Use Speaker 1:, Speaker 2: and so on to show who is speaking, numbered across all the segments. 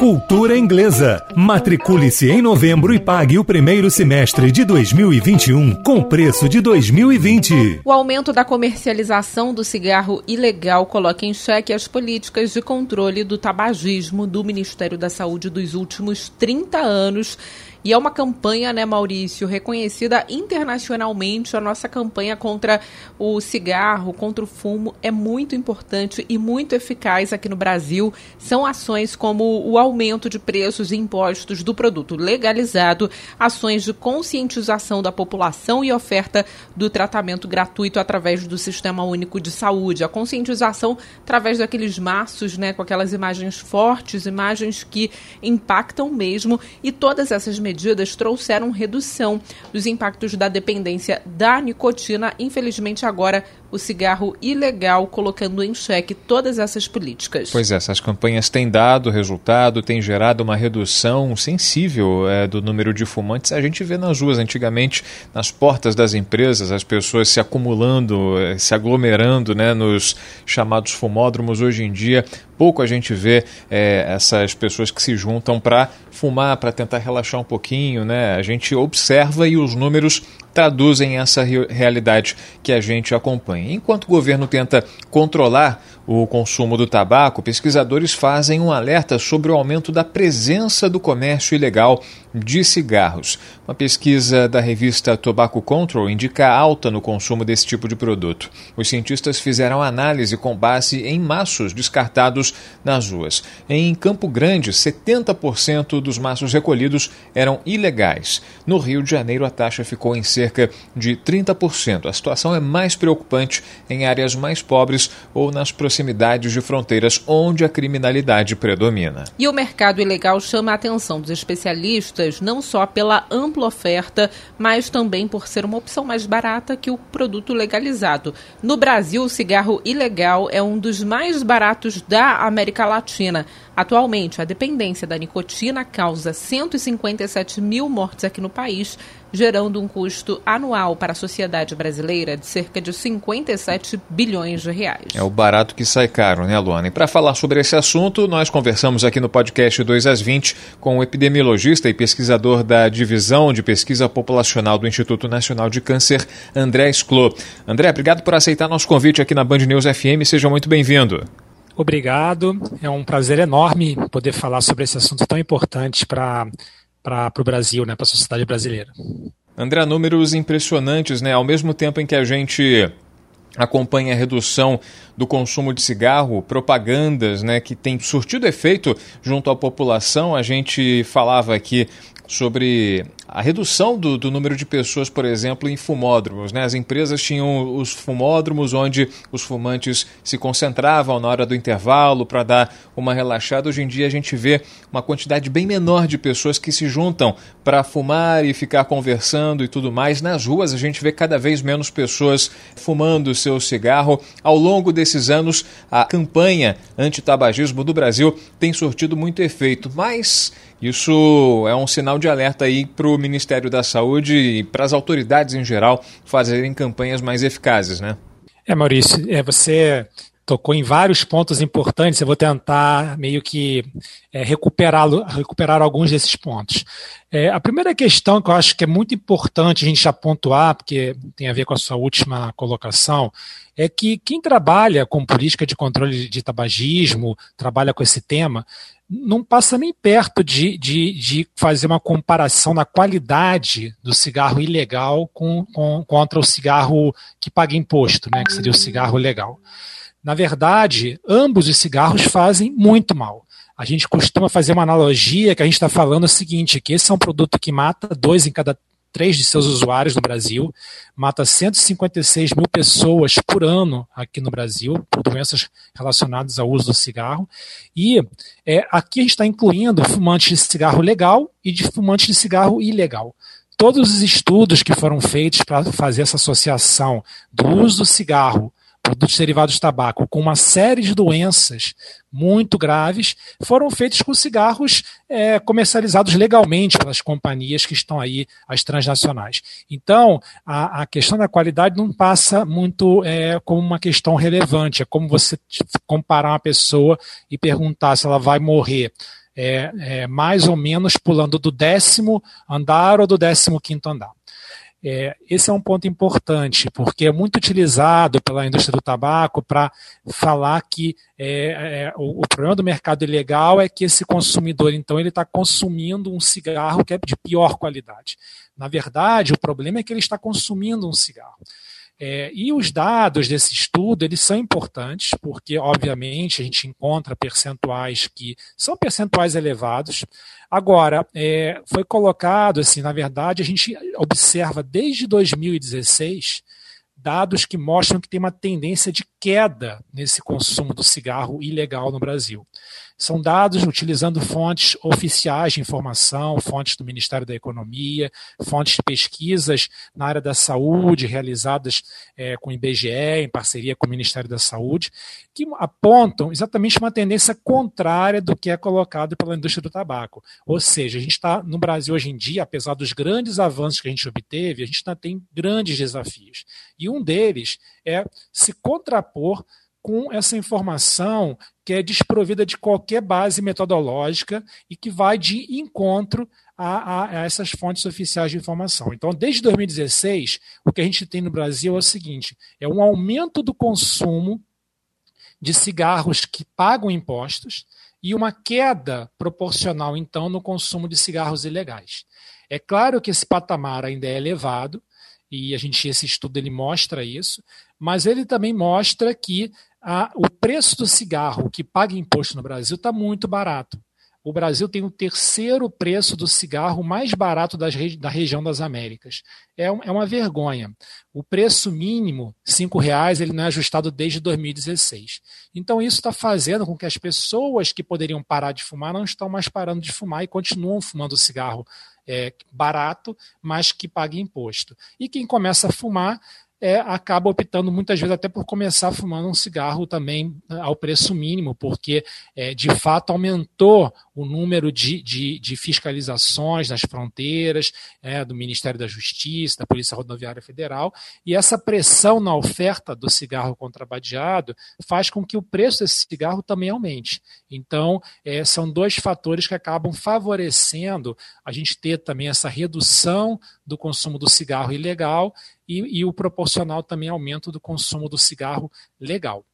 Speaker 1: Cultura Inglesa. Matricule-se em novembro e pague o primeiro semestre de 2021 com preço de 2020.
Speaker 2: O aumento da comercialização do cigarro ilegal coloca em xeque as políticas de controle do tabagismo do Ministério da Saúde dos últimos 30 anos e é uma campanha, né, Maurício, reconhecida internacionalmente. A nossa campanha contra o cigarro, contra o fumo, é muito importante e muito eficaz aqui no Brasil. São ações como o aumento de preços e impostos do produto legalizado, ações de conscientização da população e oferta do tratamento gratuito através do Sistema Único de Saúde. A conscientização através daqueles maços, né, com aquelas imagens fortes, imagens que impactam mesmo, e todas essas medidas medidas trouxeram redução dos impactos da dependência da nicotina. Infelizmente, agora o cigarro ilegal, colocando em xeque todas essas políticas.
Speaker 3: Pois é, essas campanhas têm dado resultado, têm gerado uma redução sensível é, do número de fumantes. A gente vê nas ruas, antigamente, nas portas das empresas, as pessoas se acumulando, é, se aglomerando né, nos chamados fumódromos. Hoje em dia, pouco a gente vê é, essas pessoas que se juntam para fumar, para tentar relaxar um pouquinho. Né? A gente observa e os números traduzem essa realidade que a gente acompanha. Enquanto o governo tenta controlar o consumo do tabaco, pesquisadores fazem um alerta sobre o aumento da presença do comércio ilegal de cigarros. Uma pesquisa da revista Tobacco Control indica alta no consumo desse tipo de produto. Os cientistas fizeram análise com base em maços descartados nas ruas. Em Campo Grande, 70% dos maços recolhidos eram ilegais. No Rio de Janeiro, a taxa ficou em cerca de 30%. A situação é mais preocupante em áreas mais pobres ou nas proximidades de fronteiras onde a criminalidade predomina.
Speaker 2: E o mercado ilegal chama a atenção dos especialistas não só pela ampla oferta, mas também por ser uma opção mais barata que o produto legalizado. No Brasil, o cigarro ilegal é um dos mais baratos da América Latina. Atualmente, a dependência da nicotina causa 157 mil mortes aqui no país, gerando um custo anual para a sociedade brasileira de cerca de 57 bilhões de reais.
Speaker 3: É o barato que sai caro, né, Luana? E para falar sobre esse assunto, nós conversamos aqui no podcast 2 às 20 com o epidemiologista e pesquisador da Divisão de Pesquisa Populacional do Instituto Nacional de Câncer, André Sclo. André, obrigado por aceitar nosso convite aqui na Band News FM. Seja muito bem-vindo.
Speaker 4: Obrigado. É um prazer enorme poder falar sobre esse assunto tão importante para o Brasil, né, para a sociedade brasileira.
Speaker 3: André, números impressionantes, né? Ao mesmo tempo em que a gente acompanha a redução do consumo de cigarro, propagandas né, que tem surtido efeito junto à população. A gente falava aqui sobre a redução do, do, número de pessoas, por exemplo, em fumódromos. Né? As empresas tinham os fumódromos onde os fumantes se concentravam na hora do intervalo para dar uma relaxada. Hoje em dia a gente vê uma quantidade bem menor de pessoas que se juntam para fumar e ficar conversando e tudo mais. Nas ruas a gente vê cada vez menos pessoas fumando seu cigarro. Ao longo desses anos, a campanha anti-tabagismo do Brasil tem surtido muito efeito, mas isso é um sinal de alerta aí para o Ministério da Saúde e para as autoridades em geral fazerem campanhas mais eficazes, né?
Speaker 4: É, Maurício, é, você tocou em vários pontos importantes. Eu vou tentar meio que é, recuperar, recuperar alguns desses pontos. É, a primeira questão que eu acho que é muito importante a gente já pontuar, porque tem a ver com a sua última colocação, é que quem trabalha com política de controle de tabagismo, trabalha com esse tema, não passa nem perto de, de, de, fazer uma comparação na qualidade do cigarro ilegal com, com, contra o cigarro que paga imposto, né, que seria o cigarro legal. Na verdade, ambos os cigarros fazem muito mal. A gente costuma fazer uma analogia que a gente está falando o seguinte, que esse é um produto que mata dois em cada três de seus usuários no Brasil, mata 156 mil pessoas por ano aqui no Brasil, por doenças relacionadas ao uso do cigarro. E é, aqui a gente está incluindo fumantes de cigarro legal e de fumantes de cigarro ilegal. Todos os estudos que foram feitos para fazer essa associação do uso do cigarro produtos derivados de tabaco com uma série de doenças muito graves foram feitos com cigarros é, comercializados legalmente pelas companhias que estão aí, as transnacionais. Então, a, a questão da qualidade não passa muito é, como uma questão relevante. É como você comparar uma pessoa e perguntar se ela vai morrer é, é, mais ou menos pulando do décimo andar ou do décimo quinto andar. É, esse é um ponto importante, porque é muito utilizado pela indústria do tabaco para falar que é, é, o, o, problema do mercado ilegal é que esse consumidor, então, ele está consumindo um cigarro que é de pior qualidade. Na verdade, o problema é que ele está consumindo um cigarro. É, e os dados desse estudo, eles são importantes, porque, obviamente, a gente encontra percentuais que são percentuais elevados. Agora, é, foi colocado, assim, na verdade, a gente observa desde 2016 dados que mostram que tem uma tendência de queda nesse consumo do cigarro ilegal no Brasil. São dados utilizando fontes oficiais de informação, fontes do Ministério da Economia, fontes de pesquisas na área da saúde, realizadas é, com o IBGE, em parceria com o Ministério da Saúde, que apontam exatamente uma tendência contrária do que é colocado pela indústria do tabaco. Ou seja, a gente está no Brasil hoje em dia, apesar dos grandes avanços que a gente obteve, a gente ainda tem grandes desafios. E um deles é se contrapor com essa informação que é desprovida de qualquer base metodológica e que vai de encontro a, a, a, essas fontes oficiais de informação. Então, desde 2016, o que a gente tem no Brasil é o seguinte: é um aumento do consumo de cigarros que pagam impostos e uma queda proporcional, então, no consumo de cigarros ilegais. É claro que esse patamar ainda é elevado, e a gente esse estudo ele mostra isso, mas ele também mostra que a, o preço do cigarro que paga imposto no Brasil está muito barato. O Brasil tem o terceiro preço do cigarro mais barato da região das Américas. É, um, é uma vergonha. O preço mínimo, R$ reais, ele não é ajustado desde 2016. Então isso está fazendo com que as pessoas que poderiam parar de fumar não estão mais parando de fumar e continuam fumando cigarro é, barato, mas que paga imposto. E quem começa a fumar é, acaba optando muitas vezes até por começar fumando um cigarro também né, ao preço mínimo, porque é, de fato aumentou o número de, de, de fiscalizações nas fronteiras, é, do Ministério da Justiça, da Polícia Rodoviária Federal, e essa pressão na oferta do cigarro contrabandeado faz com que o preço desse cigarro também aumente. Então, é, são dois fatores que acabam favorecendo a gente ter também essa redução do consumo do cigarro ilegal e, e o proporcional também aumento do consumo do cigarro legal.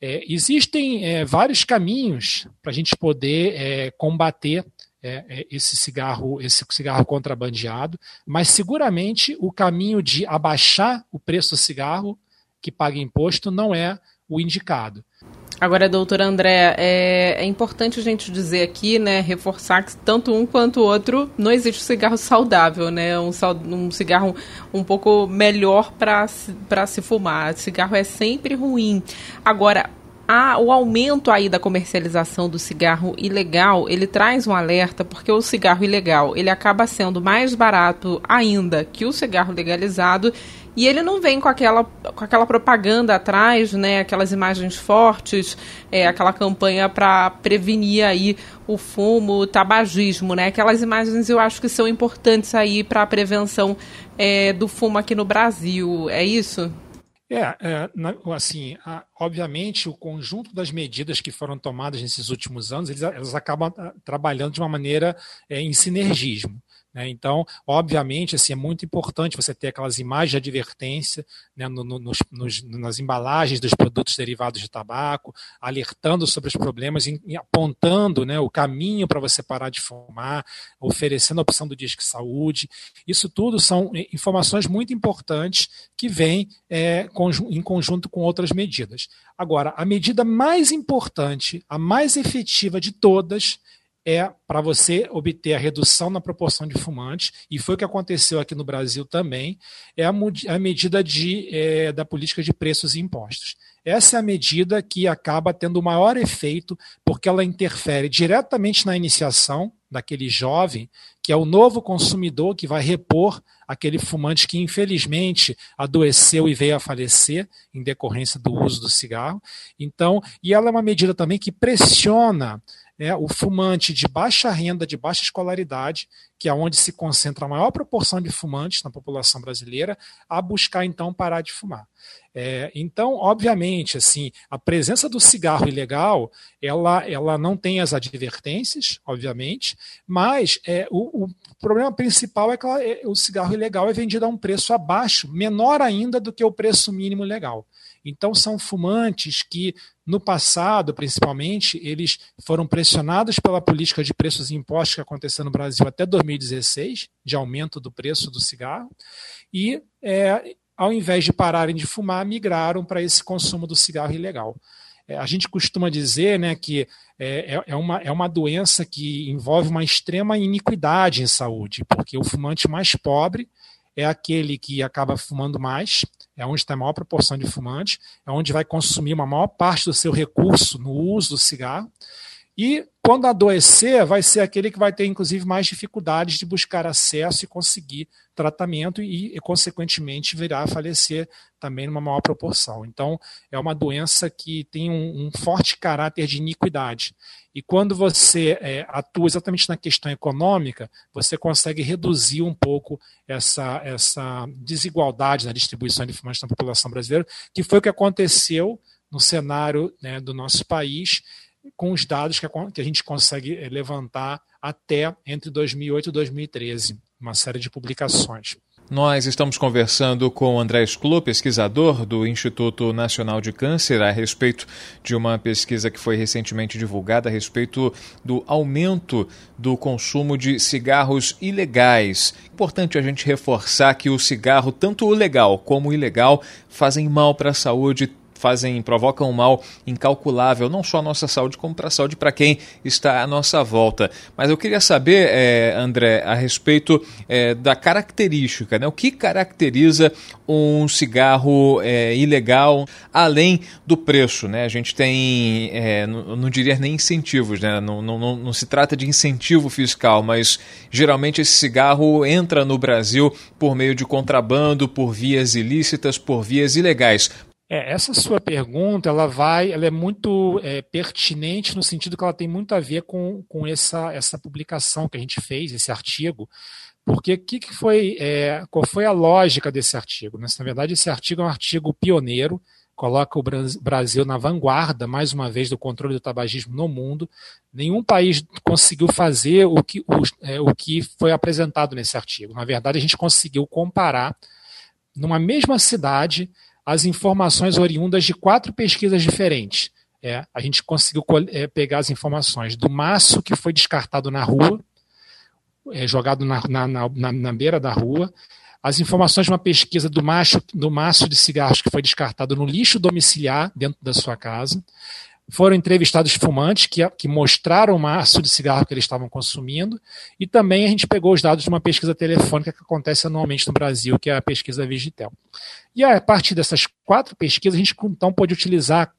Speaker 4: É, existem é, vários caminhos para a gente poder é, combater é, é, esse cigarro, esse cigarro contrabandeado, mas seguramente o caminho de abaixar o preço do cigarro que paga imposto não é o indicado.
Speaker 2: Agora, doutora André, é, é, importante a gente dizer aqui, né, reforçar que tanto um quanto o outro não existe cigarro saudável, né, um, um cigarro um pouco melhor para se fumar. Cigarro é sempre ruim. Agora, a, o aumento aí da comercialização do cigarro ilegal, ele traz um alerta, porque o cigarro ilegal, ele acaba sendo mais barato ainda que o cigarro legalizado, e ele não vem com aquela, com aquela propaganda atrás, né, aquelas imagens fortes, é, aquela campanha para prevenir aí o fumo, o tabagismo, né? Aquelas imagens eu acho que são importantes aí para a prevenção é, do fumo aqui no Brasil. É isso?
Speaker 4: É, é assim, obviamente o conjunto das medidas que foram tomadas nesses últimos anos, eles, elas acabam ah, trabalhando de uma maneira é, em sinergismo. Né? Então, obviamente, assim, é muito importante você ter aquelas imagens de advertência né, no, no, nos, nas embalagens dos produtos derivados de tabaco, alertando sobre os problemas, e, apontando né, o caminho para você parar de fumar, oferecendo a opção do Disque Saúde. Isso tudo são informações muito importantes que vêm é, em conjunto com outras medidas. Agora, a medida mais importante, a mais efetiva de todas, é para você obter a redução na proporção de fumantes, e foi o que aconteceu aqui no Brasil também, é a, a medida de, é, da política de preços e impostos. Essa é a medida que acaba tendo o maior efeito, porque ela interfere diretamente na iniciação daquele jovem, que é o novo consumidor que vai repor aquele fumante que infelizmente adoeceu e veio a falecer em decorrência do uso do cigarro. Então, e ela é uma medida também que pressiona né, o fumante de baixa renda, de baixa escolaridade, que é onde se concentra a maior proporção de fumantes na população brasileira, a buscar então parar de fumar. É, então, obviamente, assim, a presença do cigarro ilegal, ela, ela não tem as advertências, obviamente, mas é, o, o problema principal é que ela, é, o cigarro ilegal é vendido a um preço abaixo, menor ainda do que o preço mínimo legal. Então, são fumantes que, no passado, principalmente, eles foram pressionados pela política de preços e impostos que aconteceu no Brasil até 2016, de aumento do preço do cigarro, e, é, ao invés de pararem de fumar, migraram para esse consumo do cigarro ilegal. É, a gente costuma dizer né, que é, é, é, uma, é uma doença que envolve uma extrema iniquidade em saúde, porque o fumante mais pobre é aquele que acaba fumando mais, é onde tem a maior proporção de fumantes, é onde vai consumir uma maior parte do seu recurso no uso do cigarro. E quando adoecer, vai ser aquele que vai ter, inclusive, mais dificuldades de buscar acesso e conseguir tratamento e, e, consequentemente, virá a falecer também numa maior proporção. Então, é uma doença que tem um, um forte caráter de iniquidade. E quando você é, atua exatamente na questão econômica, você consegue reduzir um pouco essa, essa desigualdade na distribuição de fumantes na população brasileira, que foi o que aconteceu no cenário né, do nosso país com os dados que a, gente consegue eh, levantar até entre 2008 e 2013, uma série de publicações.
Speaker 3: Nós estamos conversando com André Sklu, pesquisador do Instituto Nacional de Câncer, a respeito de uma pesquisa que foi recentemente divulgada a respeito do aumento do consumo de cigarros ilegais. Importante a gente reforçar que o cigarro, tanto o legal como o ilegal, fazem mal para a saúde fazem, provocam um mal incalculável, não só à nossa saúde, como para a saúde para quem está à nossa volta. Mas eu queria saber, é, André, a respeito é, da característica, né? o que caracteriza um cigarro é, ilegal, além do preço. Né? A gente tem, não, não, diria nem incentivos, né? não, não, não, não se trata de incentivo fiscal, mas geralmente esse cigarro entra no Brasil por meio de contrabando, por vias ilícitas, por vias ilegais.
Speaker 4: É, essa sua pergunta ela vai, ela é muito é, pertinente no sentido que ela tem muito a ver com, com essa, essa publicação que a gente fez, esse artigo, porque que, que foi, é, qual foi a lógica desse artigo? Né? Na verdade, esse artigo é um artigo pioneiro, coloca o Brasil na vanguarda, mais uma vez, do controle do tabagismo no mundo. Nenhum país conseguiu fazer o que, o, é, o que foi apresentado nesse artigo. Na verdade, a gente conseguiu comparar numa mesma cidade as informações oriundas de quatro pesquisas diferentes. É, a gente conseguiu é, pegar as informações do maço que foi descartado na rua, é, jogado na, na, na, na, beira da rua, as informações de uma pesquisa do, macho, do maço de cigarros que foi descartado no lixo domiciliar dentro da sua casa, foram entrevistados fumantes que, que mostraram o maço de cigarro que eles estavam consumindo, e também a gente pegou os dados de uma pesquisa telefônica que acontece anualmente no Brasil, que é a pesquisa Vigitel. E a partir dessas quatro pesquisas, a gente então pode utilizar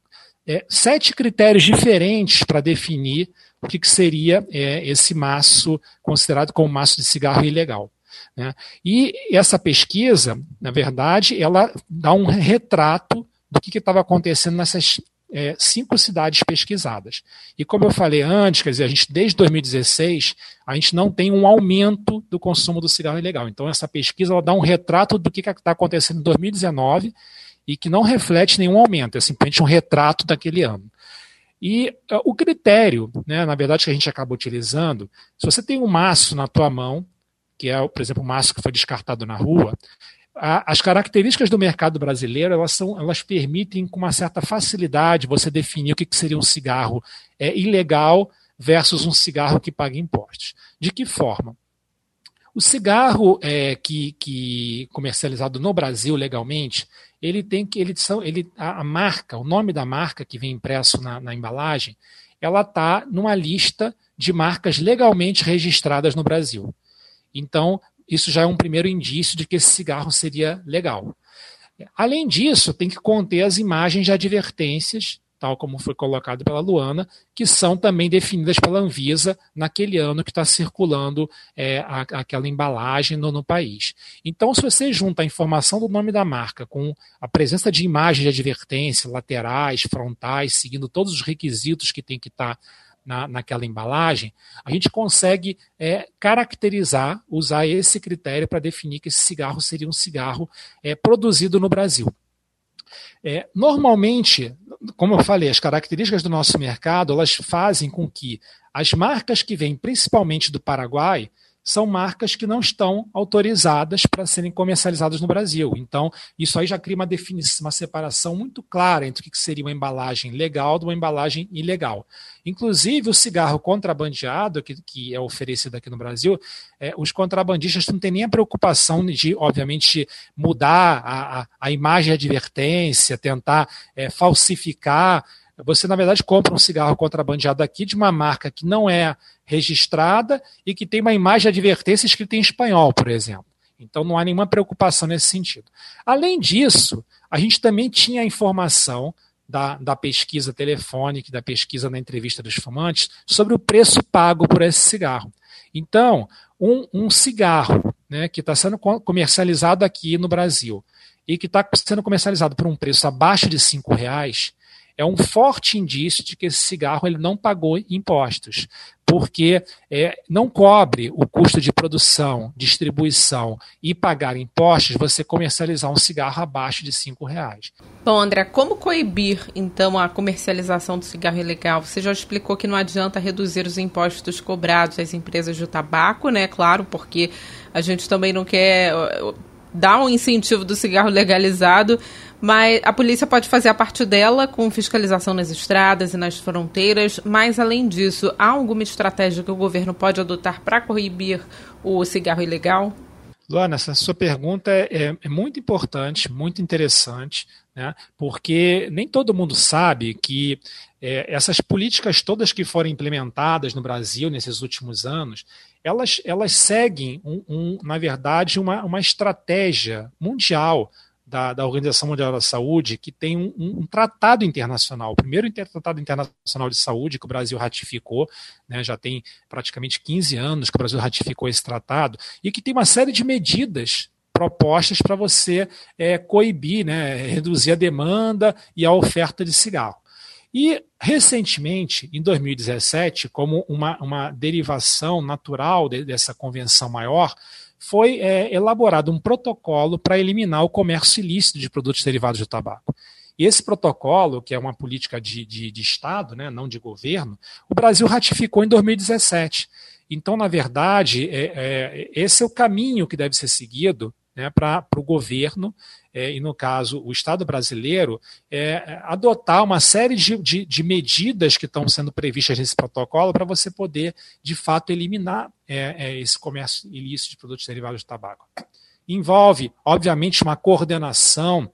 Speaker 4: é, sete critérios diferentes para definir o que, que seria é, esse maço considerado como maço de cigarro ilegal. Né? E essa pesquisa, na verdade, ela dá um retrato do que estava acontecendo nessas é, cinco cidades pesquisadas. E como eu falei antes, quer dizer, a gente desde 2016 a gente não tem um aumento do consumo do cigarro ilegal. Então essa pesquisa ela dá um retrato do que está acontecendo em 2019 e que não reflete nenhum aumento, é simplesmente um retrato daquele ano. E uh, o critério, né, na verdade, que a gente acaba utilizando, se você tem um maço na tua mão, que é, por exemplo, o maço que foi descartado na rua, as características do mercado brasileiro elas, são, elas permitem com uma certa facilidade você definir o que, que seria um cigarro é, ilegal versus um cigarro que paga impostos. De que forma? O cigarro é, que, que comercializado no Brasil legalmente, ele tem que ele são ele a, a marca, o nome da marca que vem impresso na, na embalagem, ela está numa lista de marcas legalmente registradas no Brasil. Então, isso já é um primeiro indício de que esse cigarro seria legal. Além disso, tem que conter as imagens de advertências tal como foi colocado pela Luana, que são também definidas pela Anvisa naquele ano que está circulando é, a, aquela embalagem no, no, país. Então, se você junta a informação do nome da marca com a presença de imagens de advertência, laterais, frontais, seguindo todos os requisitos que tem que estar tá na, naquela embalagem, a gente consegue é, caracterizar, usar esse critério para definir que esse cigarro seria um cigarro é, produzido no Brasil. É, normalmente, como eu falei, as características do nosso mercado elas fazem com que as marcas que vêm principalmente do Paraguai são marcas que não estão autorizadas para serem comercializadas no Brasil. Então, isso aí já cria uma definição, uma separação muito clara entre o que seria uma embalagem legal de uma embalagem ilegal. Inclusive, o cigarro contrabandeado, que, que é oferecido aqui no Brasil, é, os contrabandistas não têm nem a preocupação de, obviamente, mudar a, a, a imagem de advertência, tentar é, falsificar você, na verdade, compra um cigarro contrabandeado aqui de uma marca que não é registrada e que tem uma imagem de advertência escrita em espanhol, por exemplo. Então não há nenhuma preocupação nesse sentido. Além disso, a gente também tinha a informação da, da pesquisa telefônica, da pesquisa na entrevista dos fumantes, sobre o preço pago por esse cigarro. Então, um, um cigarro né, que está sendo comercializado aqui no Brasil e que está sendo comercializado por um preço abaixo de cinco reais, é um forte indício de que esse cigarro ele não pagou impostos, porque é, não cobre o custo de produção, distribuição e pagar impostos você comercializar um cigarro abaixo de cinco reais.
Speaker 2: Bom, André, como coibir então a comercialização do cigarro ilegal? Você já explicou que não adianta reduzir os impostos cobrados às empresas de tabaco, né? Claro, porque a gente também não quer dar um incentivo do cigarro legalizado, mas a polícia pode fazer a parte dela com fiscalização nas estradas e nas fronteiras. Mas, além disso, há alguma estratégia que o governo pode adotar para coibir o cigarro ilegal?
Speaker 4: Luana, essa sua pergunta é, é muito importante, muito interessante, né? porque nem todo mundo sabe que é, essas políticas todas que foram implementadas no Brasil nesses últimos anos, elas, elas seguem, um, um, na verdade, uma, uma estratégia mundial da, da, Organização Mundial da Saúde, que tem um, um, tratado internacional, o primeiro tratado internacional de saúde que o Brasil ratificou, né, já tem praticamente 15 anos que o Brasil ratificou esse tratado, e que tem uma série de medidas propostas para você é, coibir, né, reduzir a demanda e a oferta de cigarro. E, recentemente, em 2017, como uma, uma derivação natural de, dessa convenção maior, foi é, elaborado um protocolo para eliminar o comércio ilícito de produtos derivados do tabaco. E esse protocolo, que é uma política de, de, de Estado, né, não de governo, o Brasil ratificou em 2017. Então, na verdade, é, é, esse é o caminho que deve ser seguido né, para o governo, é, e no caso o Estado brasileiro, é, adotar uma série de, de, de, medidas que estão sendo previstas nesse protocolo para você poder, de fato, eliminar é, é, esse comércio ilícito de produtos derivados de tabaco. Envolve, obviamente, uma coordenação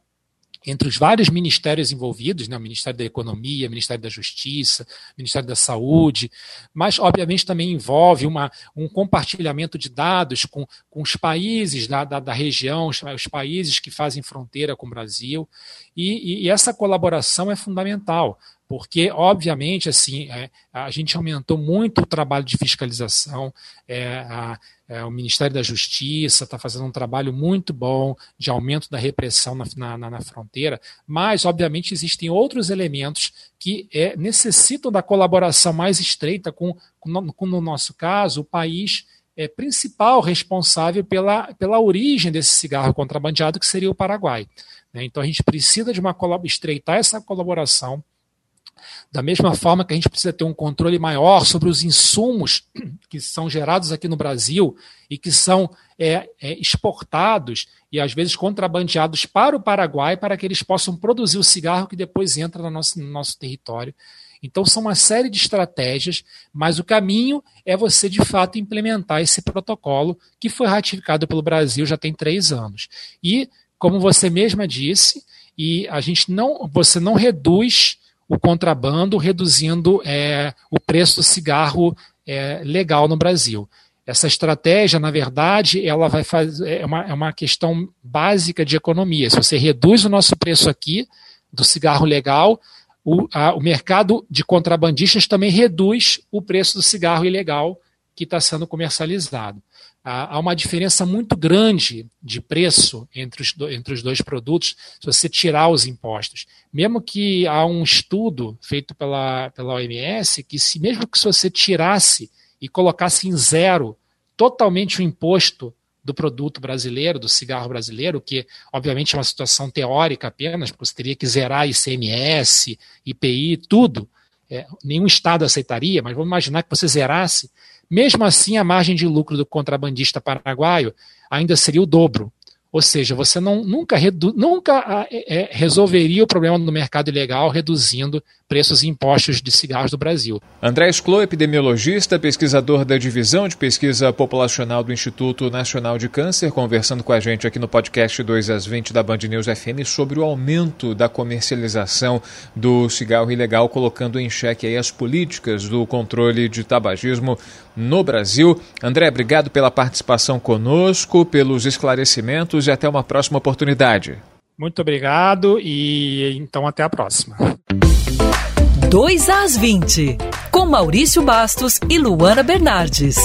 Speaker 4: entre os vários ministérios envolvidos, né, o Ministério da Economia, o Ministério da Justiça, o Ministério da Saúde, mas obviamente também envolve uma, um compartilhamento de dados com, com os países da, da, da região, os, países que fazem fronteira com o Brasil, e, e essa colaboração é fundamental, porque, obviamente, assim, é, a gente aumentou muito o trabalho de fiscalização, é, a, é, o Ministério da Justiça está fazendo um trabalho muito bom de aumento da repressão na, na, na fronteira, mas, obviamente, existem outros elementos que é, necessitam da colaboração mais estreita com, com, com, no nosso caso, o país é, principal responsável pela, pela origem desse cigarro contrabandeado, que seria o Paraguai. Né? Então, a gente precisa de uma estreitar essa colaboração da mesma forma que a gente precisa ter um controle maior sobre os insumos que são gerados aqui no Brasil e que são é, é, exportados e às vezes contrabandeados para o Paraguai para que eles possam produzir o cigarro que depois entra no nosso, no nosso território. Então, são uma série de estratégias, mas o caminho é você, de fato, implementar esse protocolo que foi ratificado pelo Brasil já tem três anos. E, como você mesma disse, e a gente não, você não reduz o contrabando, reduzindo é, o preço do cigarro é, legal no Brasil. Essa estratégia, na verdade, ela vai fazer é uma, é uma questão básica de economia. Se você reduz o nosso preço aqui do cigarro legal, o, a, o mercado de contrabandistas também reduz o preço do cigarro ilegal que está sendo comercializado. Há uma diferença muito grande de preço entre os, entre os dois produtos se você tirar os impostos. Mesmo que há um estudo feito pela, pela OMS que se mesmo que se você tirasse e colocasse em zero totalmente o imposto do produto brasileiro, do cigarro brasileiro, que obviamente é uma situação teórica apenas, porque você teria que zerar ICMS, IPI, tudo. É, nenhum Estado aceitaria, mas vamos imaginar que você zerasse mesmo assim, a margem de lucro do contrabandista paraguaio ainda seria o dobro. Ou seja, você não, nunca, redu, nunca ah, é, é, resolveria o problema do mercado ilegal reduzindo preços e impostos de cigarros do Brasil.
Speaker 3: André Sclo, epidemiologista, pesquisador da Divisão de Pesquisa Populacional do Instituto Nacional de Câncer, conversando com a gente aqui no podcast 2 às 20 da Band News FM sobre o aumento da comercialização do cigarro ilegal, colocando em xeque as políticas do controle de tabagismo no Brasil. André, obrigado pela participação conosco, pelos esclarecimentos e até uma próxima oportunidade.
Speaker 4: Muito obrigado e então até a próxima.
Speaker 5: 2 às 20, com Maurício Bastos e Luana Bernardes.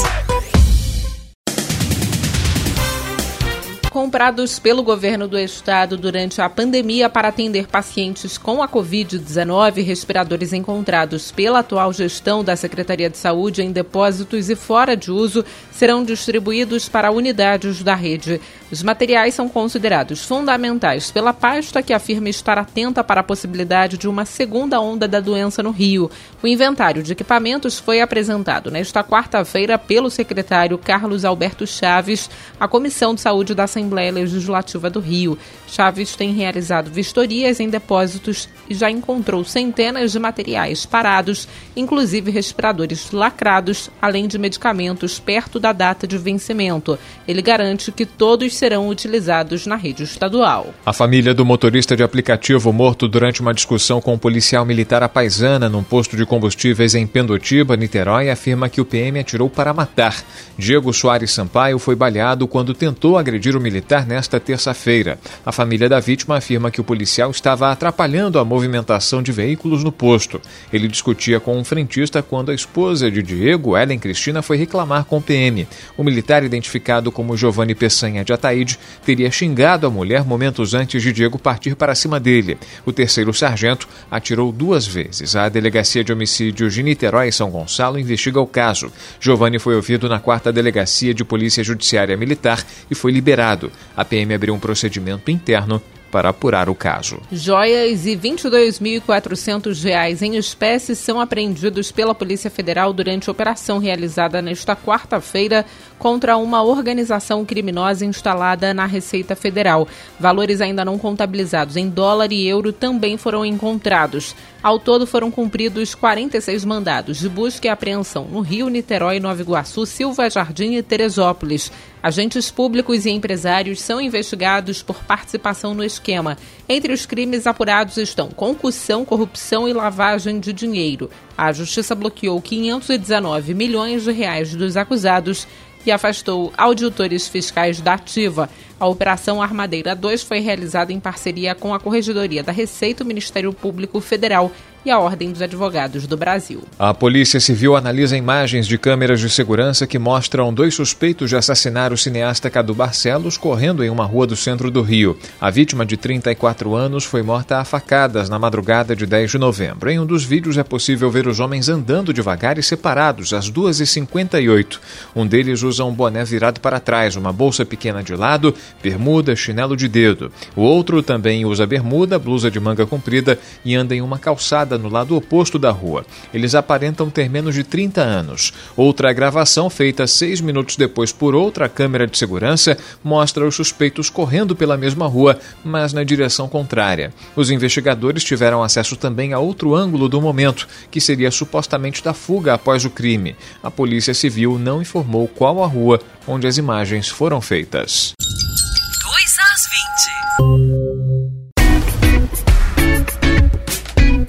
Speaker 2: Comprados pelo governo do estado durante a pandemia para atender pacientes com a Covid-19, respiradores encontrados pela atual gestão da Secretaria de Saúde em depósitos e fora de uso serão distribuídos para unidades da rede. Os materiais são considerados fundamentais pela pasta que afirma estar atenta para a possibilidade de uma segunda onda da doença no Rio. O inventário de equipamentos foi apresentado nesta quarta-feira pelo secretário Carlos Alberto Chaves à Comissão de Saúde da Assembleia Assembleia Legislativa do Rio. Chaves tem realizado vistorias em depósitos e já encontrou centenas de materiais parados, inclusive respiradores lacrados, além de medicamentos perto da data de vencimento. Ele garante que todos serão utilizados na rede estadual.
Speaker 3: A família do motorista de aplicativo morto durante uma discussão com um policial militar à paisana num posto de combustíveis em Pendotiba, Niterói, afirma que o PM atirou para matar. Diego Soares Sampaio foi baleado quando tentou agredir o militar militar nesta terça-feira. A família da vítima afirma que o policial estava atrapalhando a movimentação de veículos no posto. Ele discutia com um frentista quando a esposa de Diego, Ellen Cristina, foi reclamar com o PM. O militar, identificado como Giovanni Peçanha de Ataíde, teria xingado a mulher momentos antes de Diego partir para cima dele. O terceiro sargento atirou duas vezes. A Delegacia de Homicídios de Niterói e São Gonçalo investiga o caso. Giovanni foi ouvido na quarta Delegacia de Polícia Judiciária Militar e foi liberado. A PM abriu um procedimento interno para apurar o caso.
Speaker 2: Joias e R$ 22.400 em espécies são apreendidos pela Polícia Federal durante a operação realizada nesta quarta-feira contra uma organização criminosa instalada na Receita Federal. Valores ainda não contabilizados em dólar e euro também foram encontrados. Ao todo foram cumpridos 46 mandados de busca e apreensão no Rio, Niterói, Nova Iguaçu, Silva Jardim e Teresópolis. Agentes públicos e empresários são investigados por participação no esquema. Entre os crimes apurados estão concussão, corrupção e lavagem de dinheiro. A justiça bloqueou 519 milhões de reais dos acusados e afastou auditores fiscais da ativa. A Operação Armadeira 2 foi realizada em parceria com a Corregedoria da Receita, o Ministério Público Federal e a Ordem dos Advogados do Brasil.
Speaker 3: A Polícia Civil analisa imagens de câmeras de segurança que mostram dois suspeitos de assassinar o cineasta Cadu Barcelos correndo em uma rua do centro do Rio. A vítima, de 34 anos, foi morta a facadas na madrugada de 10 de novembro. Em um dos vídeos é possível ver os homens andando devagar e separados, às 2h58. Um deles usa um boné virado para trás, uma bolsa pequena de lado, bermuda, chinelo de dedo. O outro também usa bermuda, blusa de manga comprida e anda em uma calçada no lado oposto da rua. Eles aparentam ter menos de 30 anos. Outra gravação, feita seis minutos depois por outra câmera de segurança, mostra os suspeitos correndo pela mesma rua, mas na direção contrária. Os investigadores tiveram acesso também a outro ângulo do momento, que seria supostamente da fuga após o crime. A Polícia Civil não informou qual a rua onde as imagens foram feitas. 2 às 20.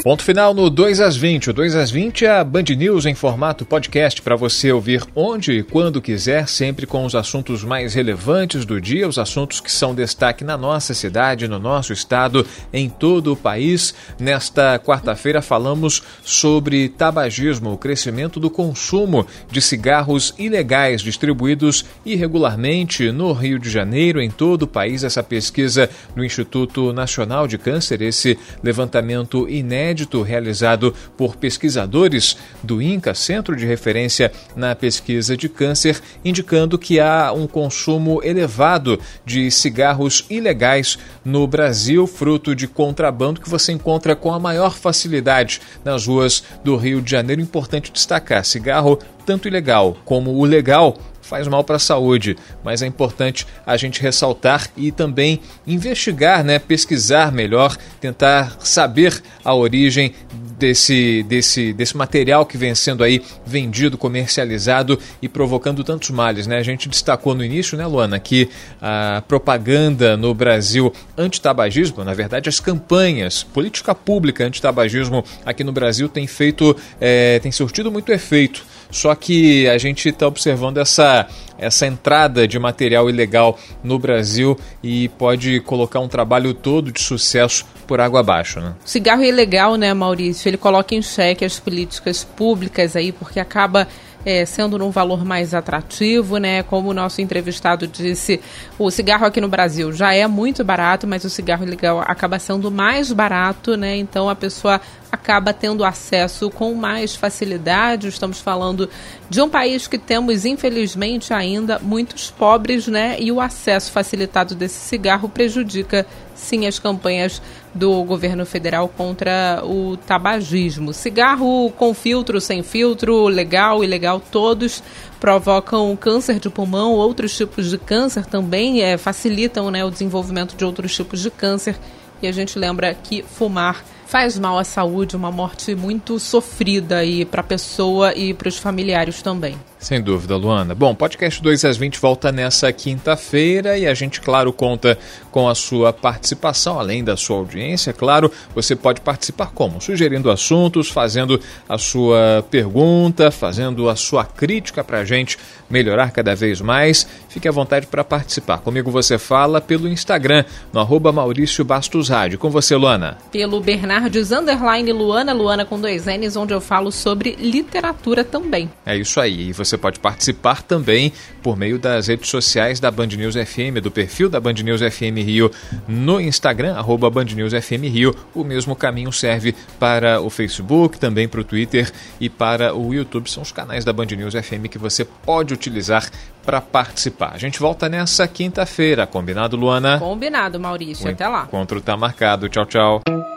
Speaker 3: Ponto final no 2 às 20. O 2 às 20 é a Band News em formato podcast para você ouvir onde e quando quiser, sempre com os assuntos mais relevantes do dia, os assuntos que são destaque na nossa cidade, no nosso estado, em todo o país. Nesta quarta-feira falamos sobre tabagismo, o crescimento do consumo de cigarros ilegais distribuídos irregularmente no Rio de Janeiro, em todo o país. Essa pesquisa no Instituto Nacional de Câncer, esse levantamento inédito inédito realizado por pesquisadores do INCA, Centro de Referência na Pesquisa de Câncer, indicando que há um consumo elevado de cigarros ilegais no Brasil, fruto de contrabando que você encontra com a maior facilidade nas ruas do Rio de Janeiro. Importante destacar: cigarro tanto ilegal como o legal faz mal para a saúde, mas é importante a gente ressaltar e também investigar, né, pesquisar melhor, tentar saber a origem desse, desse, desse material que vem sendo aí vendido, comercializado e provocando tantos males. Né? A gente destacou no início, né, Luana, que a propaganda no Brasil anti-tabagismo, na verdade, as campanhas, política pública anti-tabagismo aqui no Brasil tem feito, é, tem surtido muito efeito. Só que a gente está observando essa, essa entrada de material ilegal no Brasil e pode colocar um trabalho todo de sucesso por água abaixo. Né?
Speaker 2: Cigarro é ilegal, né, Maurício? Ele coloca em xeque as políticas públicas aí, porque acaba é, sendo num valor mais atrativo, né? Como o nosso entrevistado disse, o cigarro aqui no Brasil já é muito barato, mas o cigarro ilegal acaba sendo mais barato, né? Então a pessoa acaba tendo acesso com mais facilidade. Estamos falando de um país que temos, infelizmente, ainda muitos pobres, né? E o acesso facilitado desse cigarro prejudica, sim, as campanhas do governo federal contra o tabagismo. Cigarro com filtro, sem filtro, legal, ilegal, todos provocam câncer de pulmão, outros tipos de câncer também é, facilitam né, o desenvolvimento de outros tipos de câncer. E a gente lembra que fumar faz mal à saúde, uma morte muito sofrida aí para a pessoa e para os familiares também.
Speaker 3: Sem dúvida, Luana. Bom, podcast 2 às 20 volta nessa quinta-feira e a gente, claro, conta com a sua participação, além da sua audiência. Claro, você pode participar como? Sugerindo assuntos, fazendo a sua pergunta, fazendo a sua crítica para a gente melhorar cada vez mais. Fique à vontade para participar. Comigo você fala pelo Instagram, no arroba Maurício Bastos Rádio. Com você, Luana.
Speaker 2: Pelo Bernardes Underline Luana, Luana com dois N's, onde eu falo sobre literatura também.
Speaker 3: É isso aí. E você você pode participar também por meio das redes sociais da Band News FM, do perfil da Band News FM Rio no Instagram, arroba Band News FM Rio. O mesmo caminho serve para o Facebook, também para o Twitter e para o YouTube. São os canais da Band News FM que você pode utilizar para participar. A gente volta nessa quinta-feira, combinado, Luana?
Speaker 2: Combinado, Maurício. O Até lá.
Speaker 3: O encontro está marcado. Tchau, tchau.